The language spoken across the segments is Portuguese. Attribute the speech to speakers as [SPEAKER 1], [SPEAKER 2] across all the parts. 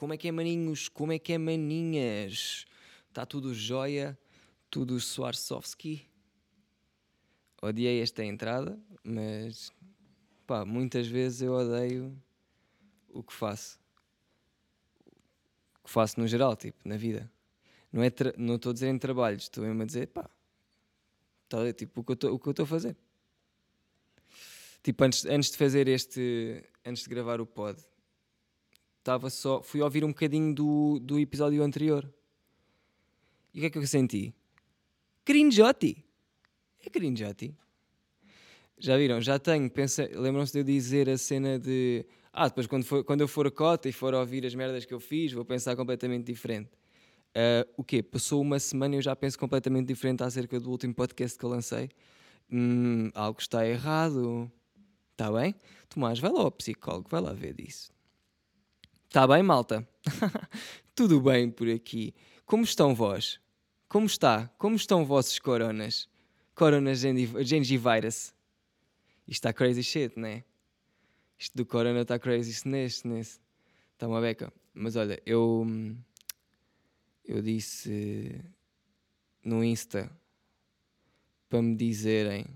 [SPEAKER 1] Como é que é, maninhos? Como é que é, maninhas? Está tudo jóia? Tudo Swarovski? Odiei esta entrada, mas pá, muitas vezes eu odeio o que faço. O que faço no geral, tipo, na vida. Não é não estou a dizer em trabalhos, estou mesmo a dizer, pá, tá, tipo, o que eu estou a fazer. Tipo, antes, antes de fazer este, antes de gravar o pod, estava só, fui ouvir um bocadinho do, do episódio anterior. E o que é que eu senti? Crinjotti. É crinjotti. Já viram? Já tenho. Lembram-se de eu dizer a cena de. Ah, depois quando, for, quando eu for a cota e for ouvir as merdas que eu fiz, vou pensar completamente diferente. Uh, o quê? Passou uma semana e eu já penso completamente diferente acerca do último podcast que eu lancei. Hum, algo está errado. Está bem? Tomás, vai lá ao psicólogo, vai lá ver disso. Está bem, malta? Tudo bem por aqui. Como estão vós? Como está? Como estão vossos coronas? Coronas gengivirus. Isto está crazy shit, né? Isto do corona está crazy nesse, nesse. Está uma beca. Mas olha, eu. Eu disse no Insta para me dizerem.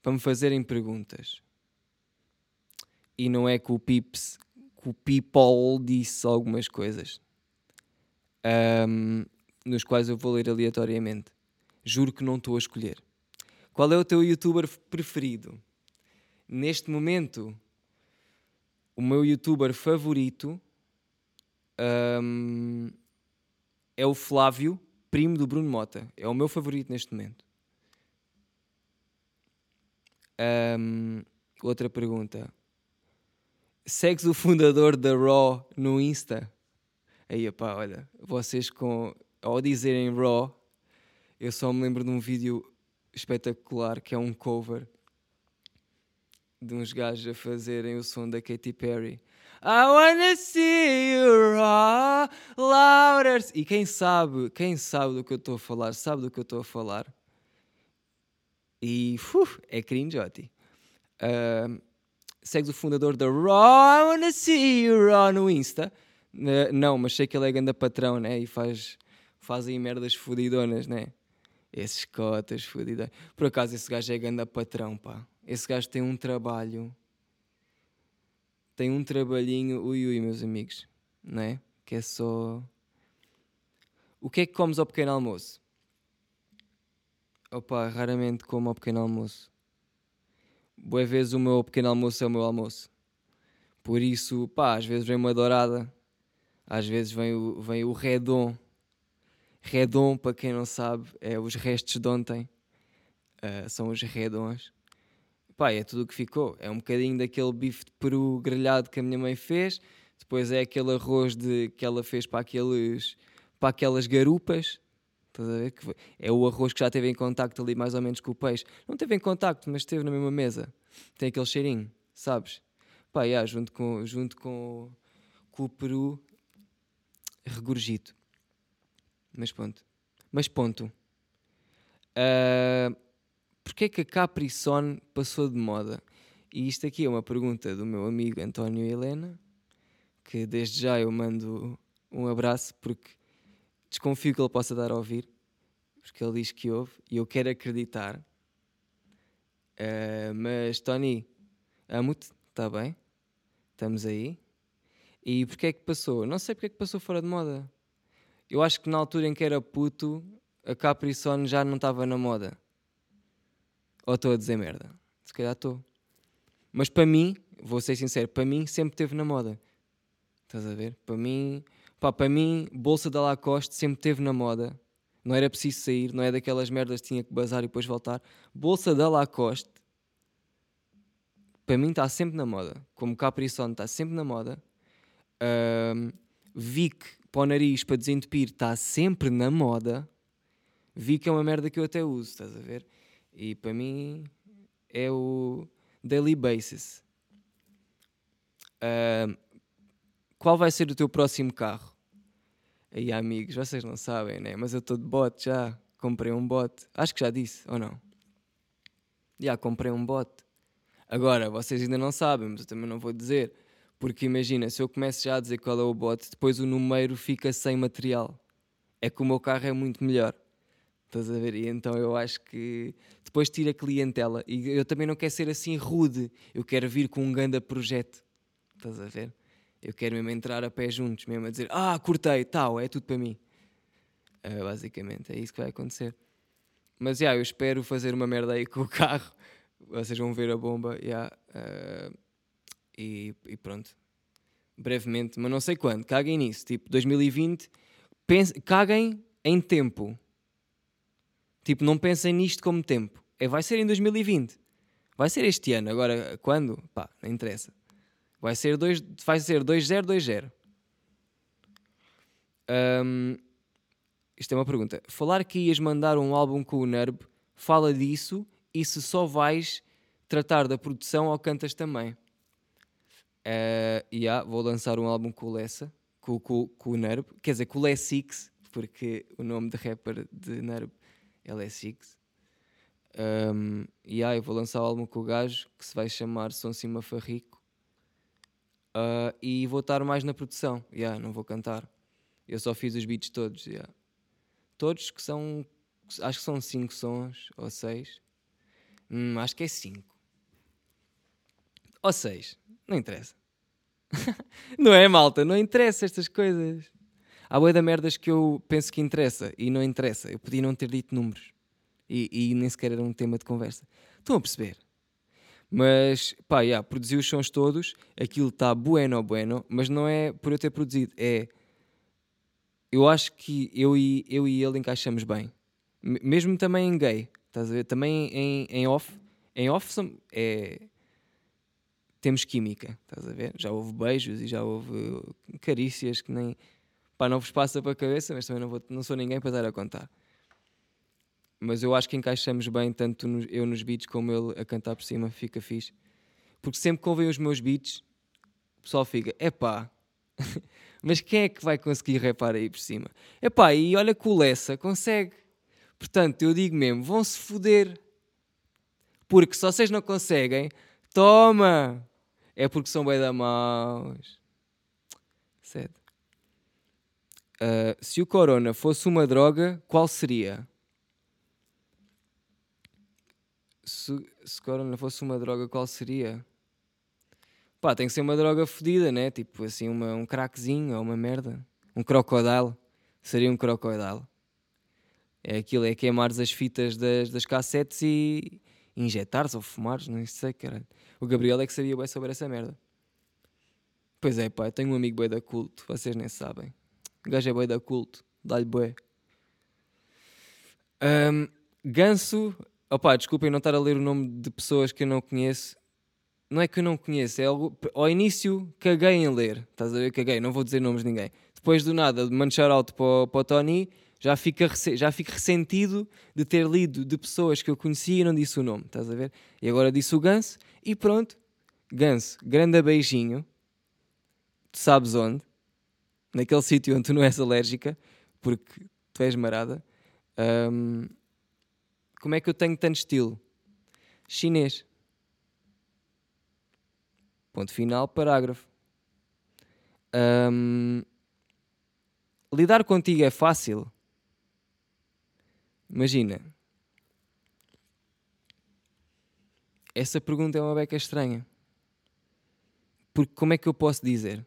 [SPEAKER 1] Para me fazerem perguntas. E não é que o Pips. Que o People disse algumas coisas. Um, nos quais eu vou ler aleatoriamente. Juro que não estou a escolher. Qual é o teu youtuber preferido? Neste momento, o meu youtuber favorito um, é o Flávio, primo do Bruno Mota. É o meu favorito neste momento. Um, outra pergunta. Segues o fundador da Raw no Insta? Aí, pá, olha, vocês com. Ao dizerem Raw, eu só me lembro de um vídeo espetacular que é um cover de uns gajos a fazerem o som da Katy Perry. I wanna see you raw, louder. E quem sabe, quem sabe do que eu estou a falar, sabe do que eu estou a falar. E uf, é cringe, uh, segues o fundador da Raw, I wanna see you raw no Insta. Uh, não, mas sei que ele é grande patrão, né? E faz, faz aí merdas fodidonas, né? Esses cotas fodidonas. Por acaso esse gajo é grande patrão, pá. Esse gajo tem um trabalho. Tem um trabalhinho, ui ui, meus amigos, não é? Que é só. O que é que comes ao pequeno almoço? Opa, raramente como ao pequeno almoço. Boa vezes o meu pequeno almoço é o meu almoço. Por isso, pá, às vezes vem uma dourada, às vezes vem o, vem o redon. Redon, para quem não sabe, é os restos de ontem. Uh, são os redons. Pá, é tudo o que ficou. É um bocadinho daquele bife de peru grelhado que a minha mãe fez, depois é aquele arroz de, que ela fez para, aqueles, para aquelas garupas. Estás a ver? Que é o arroz que já teve em contacto ali mais ou menos com o peixe. Não teve em contacto, mas esteve na mesma mesa. Tem aquele cheirinho, sabes? Pá, yeah, junto com, junto com, com o peru regurgito. Mas ponto. Mas ponto. Uh, Porquê é que a Capri Sun passou de moda? E isto aqui é uma pergunta do meu amigo António Helena, que desde já eu mando um abraço porque desconfio que ele possa dar a ouvir, porque ele diz que ouve e eu quero acreditar. Uh, mas Tony, amo-te, está bem? Estamos aí. E porquê é que passou? Não sei porque é que passou fora de moda. Eu acho que na altura em que era puto, a Capri Sun já não estava na moda. Ou estou a dizer merda? Se calhar estou. Mas para mim, vou ser sincero, para mim sempre esteve na moda. Estás a ver? Para mim, pá, para mim, bolsa da Lacoste sempre esteve na moda. Não era preciso sair, não é daquelas merdas que tinha que bazar e depois voltar. Bolsa da Lacoste, para mim está sempre na moda. Como Capri Sun está sempre na moda. Um, Vic para o nariz, para desentupir, está sempre na moda. Vic é uma merda que eu até uso, estás a ver? E para mim é o daily basis. Uh, qual vai ser o teu próximo carro? Aí, amigos, vocês não sabem, né? Mas eu estou de bote já. Comprei um bote. Acho que já disse, ou não? Já comprei um bote. Agora, vocês ainda não sabem, mas eu também não vou dizer. Porque imagina, se eu começo já a dizer qual é o bot, depois o número fica sem material. É que o meu carro é muito melhor. Estás a ver? E então eu acho que depois tira clientela. E eu também não quero ser assim rude. Eu quero vir com um grande projeto. Estás a ver? Eu quero mesmo entrar a pé juntos, mesmo a dizer: Ah, cortei, tal, é tudo para mim. Uh, basicamente, é isso que vai acontecer. Mas já, yeah, eu espero fazer uma merda aí com o carro. Vocês vão ver a bomba, yeah, uh, e, e, pronto. Brevemente, mas não sei quando. Caguem nisso. Tipo, 2020, pense, caguem em tempo. Tipo, não pensem nisto como tempo. É, vai ser em 2020. Vai ser este ano. Agora, quando? Pá, não interessa. Vai ser 2, vai ser 2-0-2-0. Um, isto é uma pergunta. Falar que ias mandar um álbum com o Nerb, fala disso e se só vais tratar da produção ou cantas também. Uh, yeah, vou lançar um álbum com o Lessa, com, com, com o Nerb, quer dizer, com o Lessix, porque o nome de rapper de Nerb é Lessix. Um, e yeah, vou lançar um álbum com o gajo que se vai chamar Som Cima Farrico. Uh, e vou estar mais na produção. Yeah, não vou cantar. Eu só fiz os beats todos. Yeah. Todos que são. Acho que são 5 sons ou 6. Hum, acho que é 5. Ou 6. Não interessa. não é, malta? Não interessa estas coisas. Há boia da merdas que eu penso que interessa e não interessa. Eu podia não ter dito números. E, e nem sequer era um tema de conversa. Estão a perceber? Mas, pá, yeah, produzi os sons todos. Aquilo está bueno, bueno. Mas não é por eu ter produzido. É eu acho que eu e, eu e ele encaixamos bem. Mesmo também em gay, estás a ver? Também em, em off. Em off é, temos química, estás a ver? Já houve beijos e já houve carícias que nem. Pá, não vos passa para a cabeça, mas também não, vou, não sou ninguém para dar a contar. Mas eu acho que encaixamos bem, tanto no, eu nos beats como ele a cantar por cima, fica fixe. Porque sempre que ouvem os meus beats, o pessoal fica, epá, Mas quem é que vai conseguir repar aí por cima? Epá, e olha que o Lessa consegue. Portanto, eu digo mesmo, vão-se foder. Porque se vocês não conseguem, toma! É porque são bem da maus. Sério. Uh, se o corona fosse uma droga, qual seria? Se, se corona fosse uma droga, qual seria? Pá, tem que ser uma droga fodida, né? Tipo assim, uma, um craquezinho ou uma merda. Um crocodile. Seria um crocodile. É aquilo, é queimares as fitas das, das cassetes e injetares ou fumares, não sei, caralho. O Gabriel é que sabia bem sobre essa merda. Pois é, pá, tenho um amigo boi da culto, vocês nem sabem. O gajo é boi da culto, dá-lhe boi. Um, ganso, opá, desculpem não estar a ler o nome de pessoas que eu não conheço não é que eu não conheço, é algo. Ao início caguei em ler, estás a ver? Caguei, não vou dizer nomes de ninguém. Depois do nada, de manchar out para, para o Tony, já, fica, já fico ressentido de ter lido de pessoas que eu conhecia e não disse o nome, estás a ver? E agora disse o Ganso e pronto. Ganso, grande beijinho. Tu sabes onde? Naquele sítio onde tu não és alérgica, porque tu és marada. Um, como é que eu tenho tanto estilo? Chinês. Ponto final, parágrafo. Lidar contigo é fácil? Imagina. Essa pergunta é uma beca estranha. Porque como é que eu posso dizer?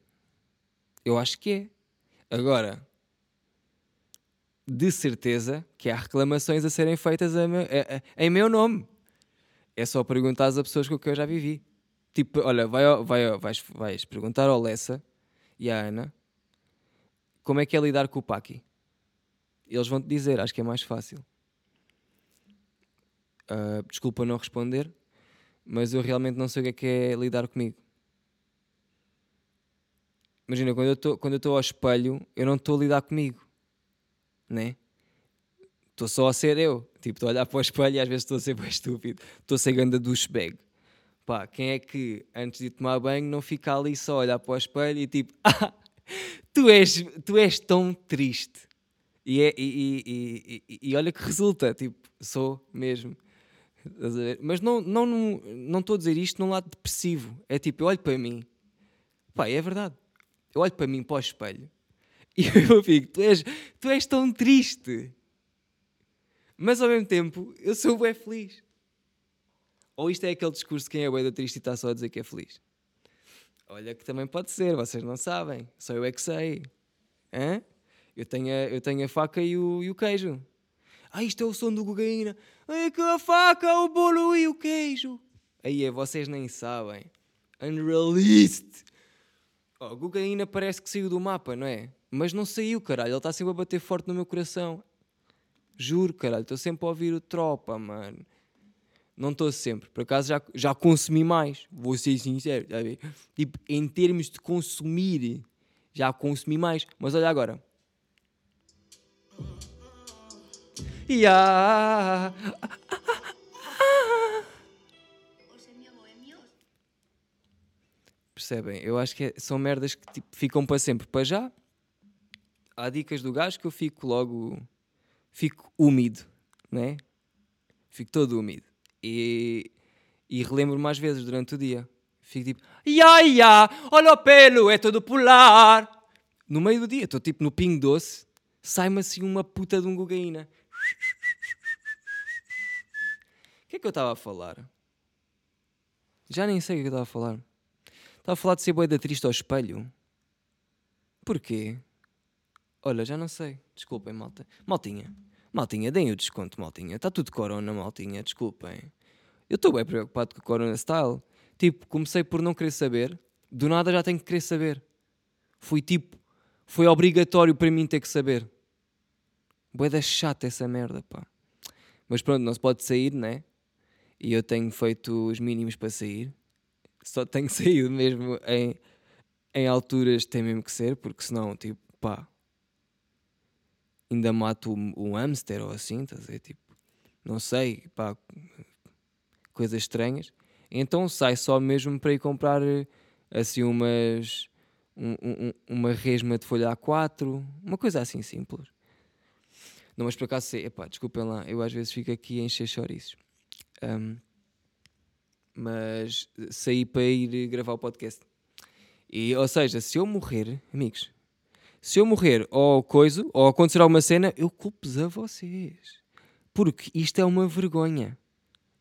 [SPEAKER 1] Eu acho que é. Agora, de certeza que há reclamações a serem feitas a, a, a, em meu nome. É só perguntar às pessoas com quem eu já vivi. Tipo, olha, vai, vai, vais, vais perguntar ao Lessa e à Ana como é que é lidar com o Paki. Eles vão te dizer, acho que é mais fácil. Uh, desculpa não responder, mas eu realmente não sei o que é, que é lidar comigo. Imagina, quando eu estou ao espelho, eu não estou a lidar comigo, né? Estou só a ser eu. Tipo, estou a olhar para o espelho e às vezes estou a ser bem estúpido. Estou a ser ganda douchebag. Pá, quem é que antes de tomar banho não fica ali só a olhar para o espelho e tipo, ah, tu és, tu és tão triste. E, é, e, e, e, olha que resulta, tipo, sou mesmo. Mas não estou não, não, não a dizer isto num lado depressivo. É tipo, eu olho para mim, Pá, é verdade. Eu olho para mim, para o espelho, e eu fico, tu és, tu és tão triste. Mas ao mesmo tempo, eu sou bem feliz. Ou isto é aquele discurso de quem é bué da triste e está só a dizer que é feliz? Olha que também pode ser, vocês não sabem. Só eu é que sei. Hã? Eu tenho a, eu tenho a faca e o, e o queijo. Ah, isto é o som do cocaína. É que a faca, o bolo e o queijo. Aí é, vocês nem sabem. Unreleased. Oh, cocaína parece que saiu do mapa, não é? Mas não saiu, caralho. Ele está sempre a bater forte no meu coração. Juro, caralho. Estou sempre a ouvir o tropa, mano. Não estou sempre. Por acaso já, já consumi mais. Vou ser sincero. Tá tipo, em termos de consumir, já consumi mais. Mas olha agora. Yeah. Percebem? Eu acho que é, são merdas que tipo, ficam para sempre. Para já, há dicas do gajo que eu fico logo. Fico úmido, né? Fico todo úmido. E, e relembro mais vezes durante o dia. Fico tipo, ia, ia, olha o pelo, é todo polar. No meio do dia, estou tipo no pingo doce, sai-me assim uma puta de um cocaína. O que é que eu estava a falar? Já nem sei o que eu estava a falar. Estava a falar de ser boeda triste ao espelho. Porquê? Olha, já não sei. Desculpem, malta. Maltinha. Maltinha, deem o desconto, maltinha. Está tudo corona, maltinha. Desculpem. Eu estou bem preocupado com o corona style. Tipo, comecei por não querer saber. Do nada já tenho que querer saber. Fui tipo... Foi obrigatório para mim ter que saber. Boeda chata essa merda, pá. Mas pronto, não se pode sair, né? E eu tenho feito os mínimos para sair só tenho saído mesmo em, em alturas tem mesmo que ser, porque senão, tipo, pá, ainda mato um, um hamster ou assim, estás a? Tipo, não sei, pá, coisas estranhas. Então sai só mesmo para ir comprar assim umas. Um, um, uma resma de folha A4, uma coisa assim simples. Não, mas por acaso sei, epá, desculpem lá, eu às vezes fico aqui a encher chouriços. Um, mas saí para ir gravar o podcast. E, ou seja, se eu morrer, amigos, se eu morrer ou coisa, ou acontecer alguma cena, eu culpo-vos a vocês. Porque isto é uma vergonha.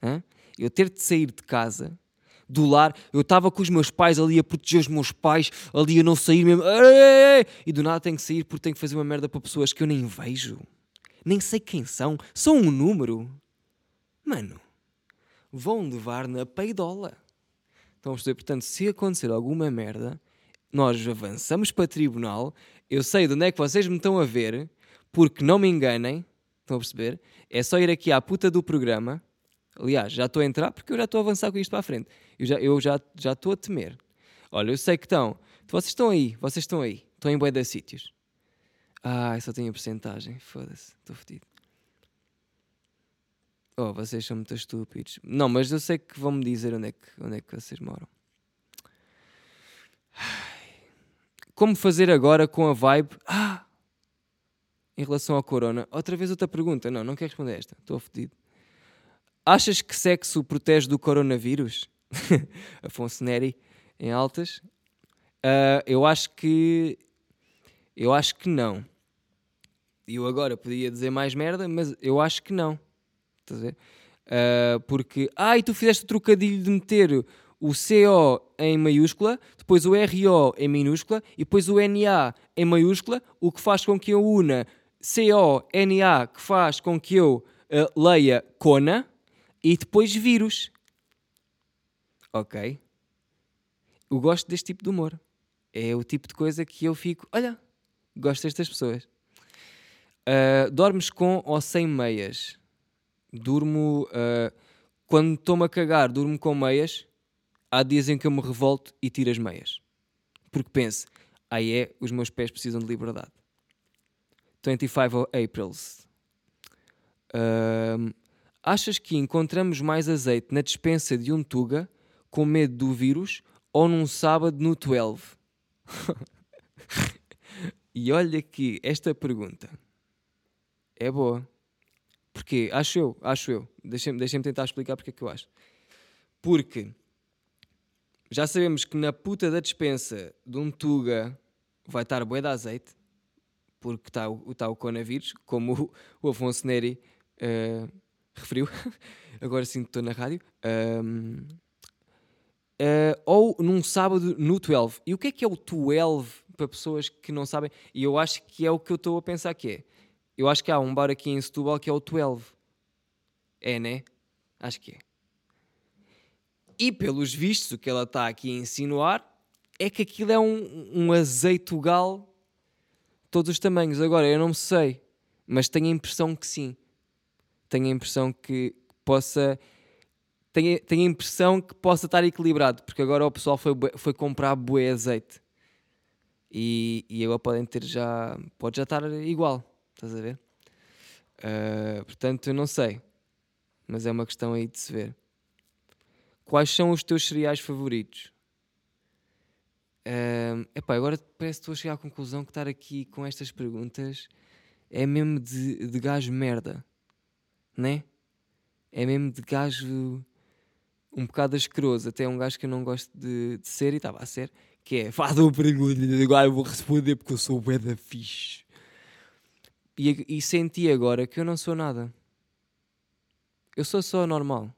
[SPEAKER 1] Hã? Eu ter de sair de casa, do lar, eu estava com os meus pais ali a proteger os meus pais, ali a não sair mesmo, e do nada tenho que sair porque tenho que fazer uma merda para pessoas que eu nem vejo, nem sei quem são, são um número. Mano, vão levar na peidola. Estão a perceber? Portanto, se acontecer alguma merda, nós avançamos para tribunal. Eu sei de onde é que vocês me estão a ver, porque não me enganem. Estão a perceber? É só ir aqui à puta do programa. Aliás, já estou a entrar porque eu já estou a avançar com isto para a frente. Eu já, eu já, já estou a temer. Olha, eu sei que estão. Vocês estão aí, vocês estão aí. Estão em de sítios. Ah, só tenho a porcentagem. Foda-se, estou fodido. Oh, vocês são muito estúpidos. Não, mas eu sei que vão-me dizer onde é que, onde é que vocês moram. Como fazer agora com a vibe? Ah! Em relação ao corona. Outra vez outra pergunta. Não, não quero responder esta. Estou fodido. Achas que sexo protege do coronavírus? Afonso Neri, em altas. Uh, eu acho que... Eu acho que não. Eu agora podia dizer mais merda, mas eu acho que não. Estás a ver? Uh, porque, ah, e tu fizeste o trocadilho de meter o CO em maiúscula, depois o RO em minúscula e depois o NA em maiúscula, o que faz com que eu una CO-NA, que faz com que eu uh, leia Cona e depois vírus. Ok? Eu gosto deste tipo de humor. É o tipo de coisa que eu fico, olha, gosto destas pessoas. Uh, dormes com ou sem meias? durmo. Uh, quando estou-me a cagar, durmo com meias. Há dias em que eu me revolto e tiro as meias. Porque penso, aí é, os meus pés precisam de liberdade. 25 Aprils. Uh, achas que encontramos mais azeite na dispensa de um Tuga com medo do vírus ou num sábado no 12? e olha que esta pergunta é boa. Porquê? Acho eu, acho eu. Deixem-me deixem tentar explicar porque é que eu acho. Porque já sabemos que na puta da dispensa de um Tuga vai estar bué de azeite, porque está o, tá o coronavírus, como o, o Afonso Neri uh, referiu. Agora sim estou na rádio. Um, uh, ou num sábado no 12. E o que é que é o 12 para pessoas que não sabem? E eu acho que é o que eu estou a pensar que é. Eu acho que há um bar aqui em Setúbal que é o 12. É, né? Acho que é. E pelos vistos, o que ela está aqui a insinuar é que aquilo é um, um azeitugal todos os tamanhos. Agora, eu não sei, mas tenho a impressão que sim. Tenho a impressão que possa. Tenho, tenho a impressão que possa estar equilibrado, porque agora o pessoal foi, foi comprar bué azeite. E, e agora podem ter já. Pode já estar igual, estás a ver? Uh, portanto, eu não sei. Mas é uma questão aí de se ver. Quais são os teus cereais favoritos? Uh, epá, agora parece que estou a chegar à conclusão que estar aqui com estas perguntas é mesmo de, de gajo merda, né? É mesmo de gajo um bocado asqueroso, até um gajo que eu não gosto de, de ser e estava a ser, que é faz uma pergunta e agora eu vou responder porque eu sou o da fixe. E, e senti agora que eu não sou nada. Eu sou só normal.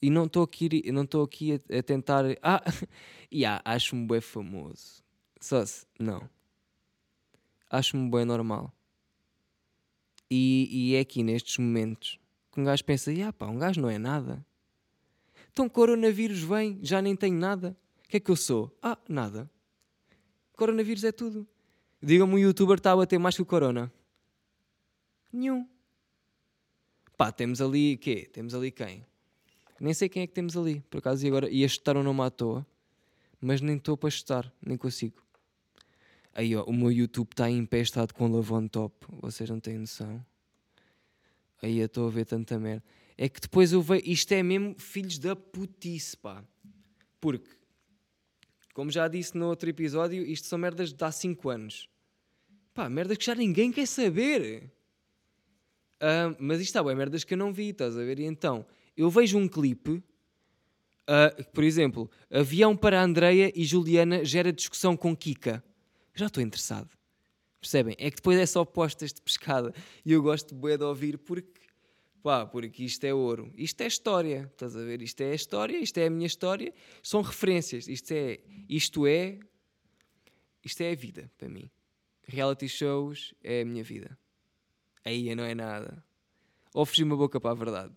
[SPEAKER 1] E não estou aqui, não estou aqui a, a, tentar. Ah, yeah, acho-me bem famoso. Só se, não. Acho-me bem normal. E, e é aqui nestes momentos que um gajo pensa: ah, pá, um gajo não é nada. Então, coronavírus vem, já nem tenho nada. O que é que eu sou? Ah, nada. Coronavírus é tudo. Diga-me um youtuber está a bater mais que o corona. Nenhum. Pá, temos ali quê? Temos ali quem? Nem sei quem é que temos ali, por acaso, e agora ia chutar o nome à toa, mas nem estou para chutar, nem consigo. Aí ó, o meu YouTube está empestado com Lavon Top, vocês não têm noção. Aí eu estou a ver tanta merda. É que depois eu vejo, isto é mesmo filhos da putice, pá. Porque, como já disse no outro episódio, isto são merdas de há 5 anos. Pá, merdas que já ninguém quer saber. Uh, mas isto está bem, merdas que eu não vi, estás a ver? E então, eu vejo um clipe, uh, por exemplo, avião para Andreia e Juliana gera discussão com Kika. Já estou interessado. Percebem? É que depois é só postas de pescada. E eu gosto de, ouvir porque, pá, porque isto é ouro. Isto é história. Estás a ver? Isto é a história, isto é a minha história. São referências. Isto é, isto é, isto é a vida para mim. Reality shows é a minha vida. Aí não é nada. Ou fugir uma boca para a verdade.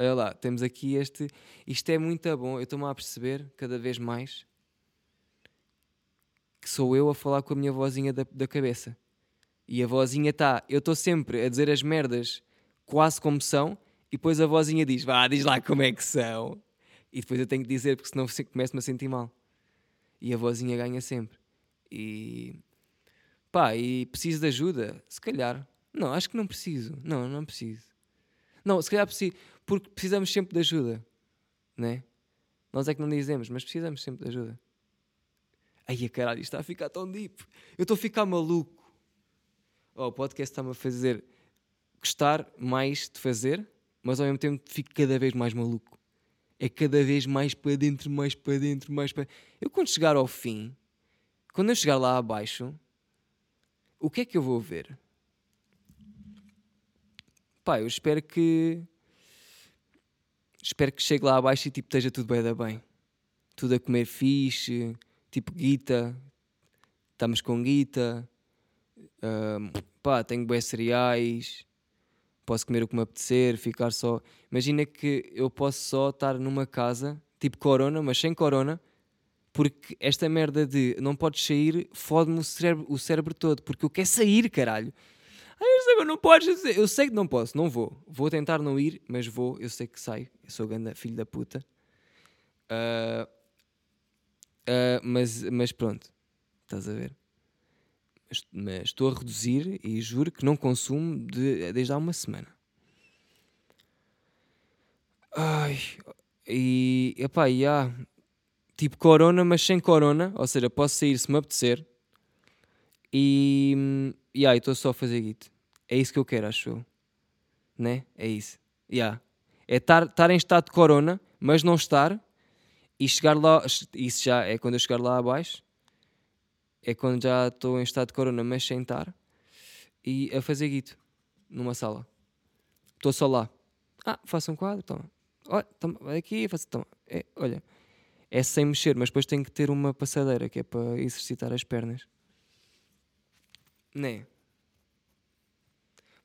[SPEAKER 1] Olha lá, temos aqui este. Isto é muito bom. Eu estou-me a perceber cada vez mais que sou eu a falar com a minha vozinha da, da cabeça. E a vozinha está. Eu estou sempre a dizer as merdas quase como são, e depois a vozinha diz: Vá, diz lá como é que são. E depois eu tenho que dizer, porque senão começo-me a sentir mal. E a vozinha ganha sempre. E. Pá, e preciso de ajuda? Se calhar. Não, acho que não preciso. Não, não preciso. Não, se calhar preciso porque precisamos sempre de ajuda, né? Nós é que não dizemos, mas precisamos sempre de ajuda. Ai, caralho, isto está a ficar tão deep. Eu estou a ficar maluco. Oh, o podcast está-me a fazer gostar mais de fazer, mas ao mesmo tempo fico cada vez mais maluco. É cada vez mais para dentro, mais para dentro, mais para. Eu, quando chegar ao fim, quando eu chegar lá abaixo, o que é que eu vou ver? Pá, eu espero que espero que chegue lá abaixo e tipo, esteja tudo bem da bem. Tudo a comer fixe, tipo guita, estamos com guita, um, pá, tenho bons cereais, posso comer o que me apetecer, ficar só. Imagina que eu posso só estar numa casa, tipo corona, mas sem corona, porque esta merda de não podes sair fode-me o cérebro, o cérebro todo, porque eu quero sair, caralho. Ai, não podes. Eu sei que não posso, não vou. Vou tentar não ir, mas vou. Eu sei que saio. Eu sou ganda filho da puta. Uh, uh, mas, mas pronto, estás a ver. Mas, mas, estou a reduzir e juro que não consumo de, desde há uma semana. Ai, e epá, e há tipo corona, mas sem corona, ou seja, posso sair se me apetecer. E, e aí, estou só a fazer git. É isso que eu quero, acho eu. Né? É isso. Yeah. É estar em estado de corona, mas não estar e chegar lá, isso já é quando eu chegar lá abaixo, é quando já estou em estado de corona, mas sem estar, e a fazer guito numa sala. Estou só lá. Ah, faço um quadro, toma. Olha, toma, aqui, faço, toma. É, olha, é sem mexer, mas depois tenho que ter uma passadeira que é para exercitar as pernas. Né?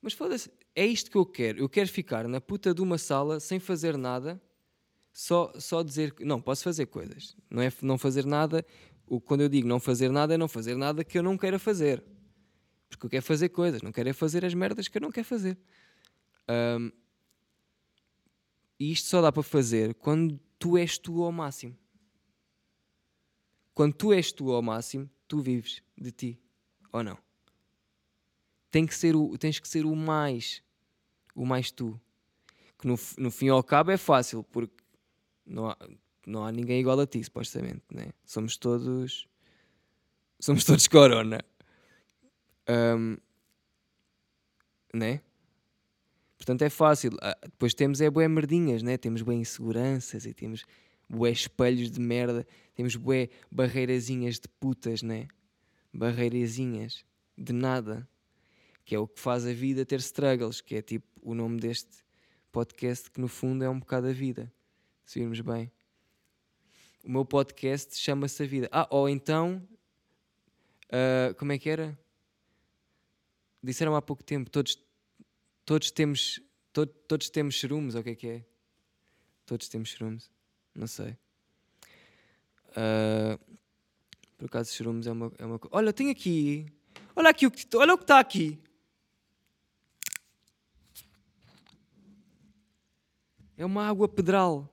[SPEAKER 1] Mas foda-se, é isto que eu quero. Eu quero ficar na puta de uma sala sem fazer nada, só, só dizer que. Não, posso fazer coisas. Não é não fazer nada. O, quando eu digo não fazer nada, é não fazer nada que eu não queira fazer. Porque eu quero fazer coisas, não quero é fazer as merdas que eu não quero fazer. Um, e isto só dá para fazer quando tu és tu ao máximo. Quando tu és tu ao máximo, tu vives de ti. Ou não? Tem que ser o, tens que ser o mais. O mais tu. Que no, no fim ao cabo é fácil, porque não há, não há ninguém igual a ti, supostamente. Né? Somos todos. Somos todos corona. Um, né? Portanto é fácil. Ah, depois temos é bué merdinhas, né? Temos bué inseguranças e temos bué espelhos de merda, temos bué barreirazinhas de putas, né? Barreirazinhas de nada. Que é o que faz a vida ter struggles, que é tipo o nome deste podcast, que no fundo é um bocado a vida. Se virmos bem. O meu podcast chama-se A Vida. Ah, ou então. Uh, como é que era? Disseram há pouco tempo, todos, todos temos. To, todos temos churumes, ou o que é que é? Todos temos churumes. Não sei. Uh, por acaso, churumes é uma, é uma Olha, tem aqui. Olha aqui o que olha o que está aqui. É uma água pedral.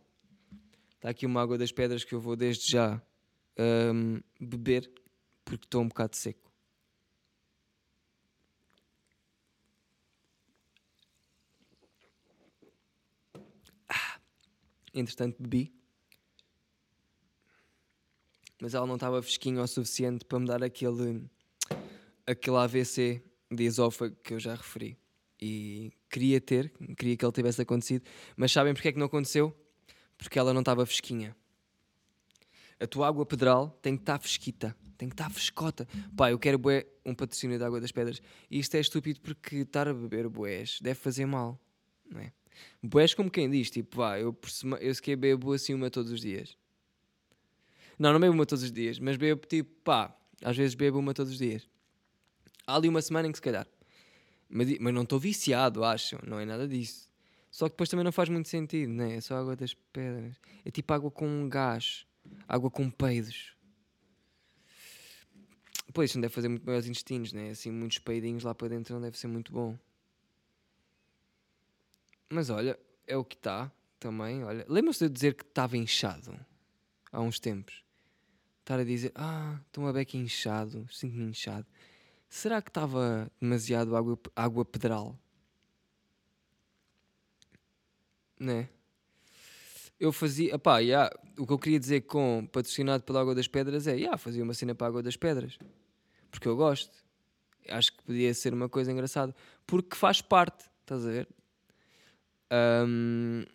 [SPEAKER 1] Está aqui uma água das pedras que eu vou desde já um, beber porque estou um bocado seco. Ah, entretanto, bebi mas ela não estava fresquinha o suficiente para me dar aquele, aquele AVC de esófago que eu já referi. E queria ter, queria que ele tivesse acontecido, mas sabem porque é que não aconteceu? Porque ela não estava fresquinha. A tua água pedral tem que estar fresquita, tem que estar frescota. Pá, eu quero bué um patrocínio de água das pedras. E isto é estúpido porque estar a beber boés deve fazer mal, não é? Boés como quem diz, tipo, vá, eu, eu sequer bebo assim uma todos os dias. Não, não bebo uma todos os dias, mas bebo tipo, pá, às vezes bebo uma todos os dias. Há ali uma semana em que se calhar. Mas, mas não estou viciado, acho, não é nada disso. Só que depois também não faz muito sentido, né? É só água das pedras. É tipo água com gás, água com peidos. Pois, isso não deve fazer muito bem aos intestinos, né? Assim, muitos peidinhos lá para dentro não deve ser muito bom. Mas olha, é o que está também. Olha, lembra-se de eu dizer que estava inchado há uns tempos? estar a dizer, ah, estou uma beca inchado, sinto-me inchado. Será que estava demasiado água, água pedral? Né? Eu fazia, pá, yeah, o que eu queria dizer com patrocinado pela Água das Pedras é, yeah, fazia uma cena para a Água das Pedras. Porque eu gosto. Acho que podia ser uma coisa engraçada. Porque faz parte, estás a ver? Um,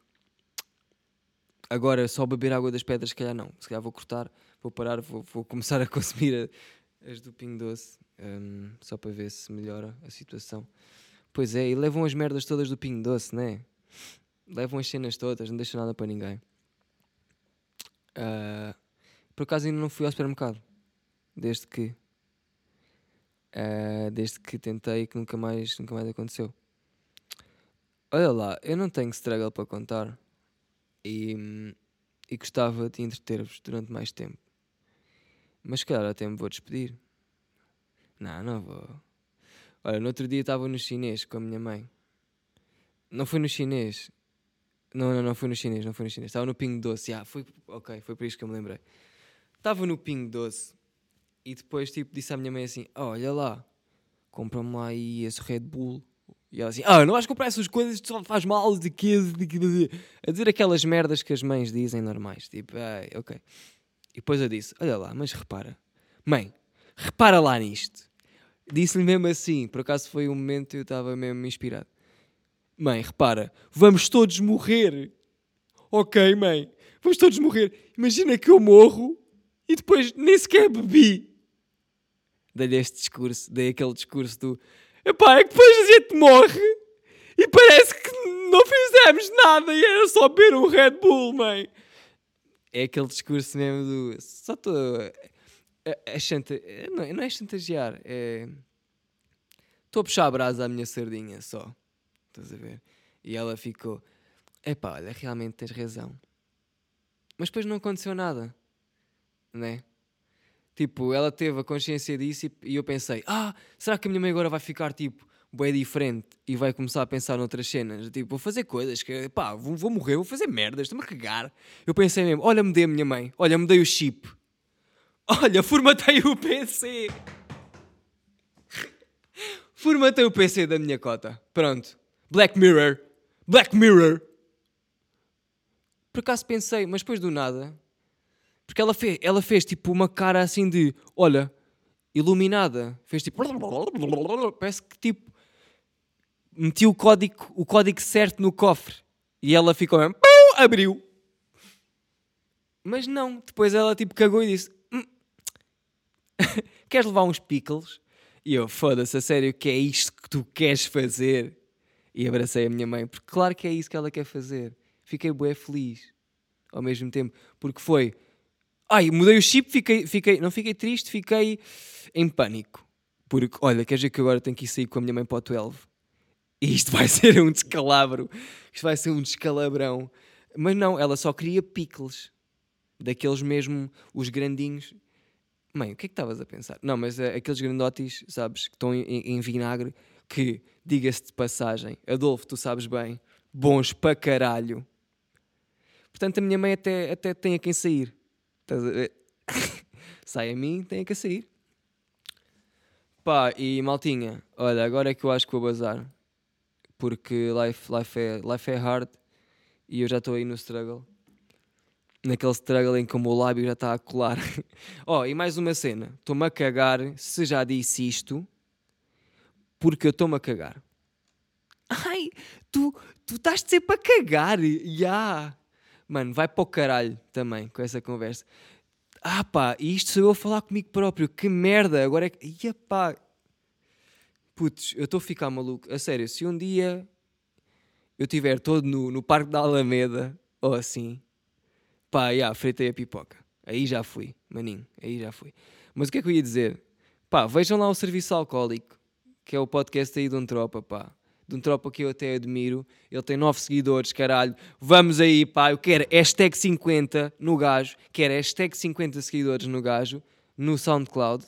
[SPEAKER 1] agora, só beber água das pedras, se calhar não. Se calhar vou cortar vou parar, vou, vou começar a consumir a, as do Pingo Doce, um, só para ver se melhora a situação. Pois é, e levam as merdas todas do Pingo Doce, né? Levam as cenas todas, não deixam nada para ninguém. Uh, por acaso ainda não fui ao supermercado, desde que. Uh, desde que tentei que nunca mais, nunca mais aconteceu. Olha lá, eu não tenho struggle para contar e, e gostava de entreter-vos durante mais tempo. Mas calhar até me vou despedir. Não, não vou. Olha, no outro dia estava no chinês com a minha mãe. Não foi no chinês. Não, não, não foi no chinês, não foi no chinês. Estava no Pingo Doce. Ah, foi, ok, foi por isso que eu me lembrei. Estava no Pingo Doce e depois tipo, disse à minha mãe assim: oh, Olha lá, compra-me lá aí esse Red Bull. E ela assim: Ah, não vais comprar essas coisas, só faz mal de quê? A dizer aquelas merdas que as mães dizem normais. Tipo, ah, ok. E depois eu disse: Olha lá, mas repara, mãe, repara lá nisto. Disse-lhe mesmo assim, por acaso foi um momento eu estava mesmo inspirado. Mãe, repara, vamos todos morrer. Ok, mãe, vamos todos morrer. Imagina que eu morro e depois nem sequer bebi. Dei-lhe este discurso, dei aquele discurso do epá, é que depois a gente morre e parece que não fizemos nada e era só beber um Red Bull, mãe. É aquele discurso mesmo do. Só estou. A, a chanta, não, não é chantagear, é. Estou a puxar a brasa à minha sardinha só. Estás a ver? E ela ficou. Epá, olha, realmente tens razão. Mas depois não aconteceu nada. Né? Tipo, ela teve a consciência disso e, eu pensei: ah, será que a minha mãe agora vai ficar tipo bem diferente e vai começar a pensar noutras cenas. Tipo, vou fazer coisas que, pá, vou, vou morrer, vou fazer merdas, estou-me a cagar. Eu pensei mesmo, olha, mudei a minha mãe, olha, mudei o chip. Olha, formatei o PC. formatei o PC da minha cota. Pronto. Black Mirror. Black Mirror. Por acaso pensei, mas depois do nada. Porque ela fez, ela fez tipo uma cara assim de: olha, iluminada. Fez tipo. Parece que tipo meti o código, o código certo no cofre e ela ficou mesmo, abriu. Mas não, depois ela tipo cagou e disse: Queres levar uns pickles? E eu, foda-se, a sério, que é isto que tu queres fazer? E abracei a minha mãe, porque claro que é isso que ela quer fazer. Fiquei bué feliz ao mesmo tempo, porque foi. Ai, mudei o chip, fiquei, fiquei, não fiquei triste, fiquei em pânico. Porque, olha, quer dizer que agora tenho que ir sair com a minha mãe para o 12? E isto vai ser um descalabro. Isto vai ser um descalabrão. Mas não, ela só queria pickles. Daqueles mesmo, os grandinhos. Mãe, o que é que estavas a pensar? Não, mas uh, aqueles grandotes, sabes, que estão em, em vinagre, que, diga-se de passagem, Adolfo, tu sabes bem, bons para caralho. Portanto, a minha mãe até, até tem a quem sair. Sai a mim, tem a quem sair. Pá, e maltinha, olha, agora é que eu acho que vou bazar porque life, life, é, life é hard e eu já estou aí no struggle. Naquele struggle em que o meu lábio já está a colar. oh, e mais uma cena. Estou-me a cagar se já disse isto, porque eu estou-me a cagar. Ai, tu, tu estás sempre a cagar. Ya. Yeah. Mano, vai para o caralho também com essa conversa. Ah pá, isto sou eu a falar comigo próprio. Que merda. Agora é que. Ia pá, Putz, eu estou a ficar maluco. A sério, se um dia eu estiver todo no, no Parque da Alameda ou assim, pá, já, fritei a pipoca. Aí já fui, maninho, aí já fui. Mas o que é que eu ia dizer? Pá, vejam lá o Serviço Alcoólico, que é o podcast aí de um tropa, pá. De um tropa que eu até admiro. Ele tem nove seguidores, caralho. Vamos aí, pá. Eu quero hashtag 50 no gajo. Quero hashtag 50 seguidores no gajo, no SoundCloud.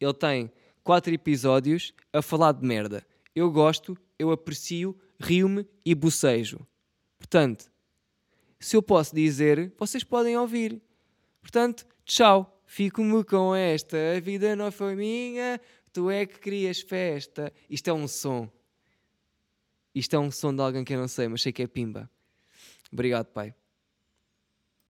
[SPEAKER 1] Ele tem quatro episódios a falar de merda. Eu gosto, eu aprecio, rio-me e bocejo. Portanto, se eu posso dizer, vocês podem ouvir. Portanto, tchau. Fico-me com esta. A vida não foi minha, tu é que querias festa. Isto é um som. Isto é um som de alguém que eu não sei, mas sei que é pimba. Obrigado, pai.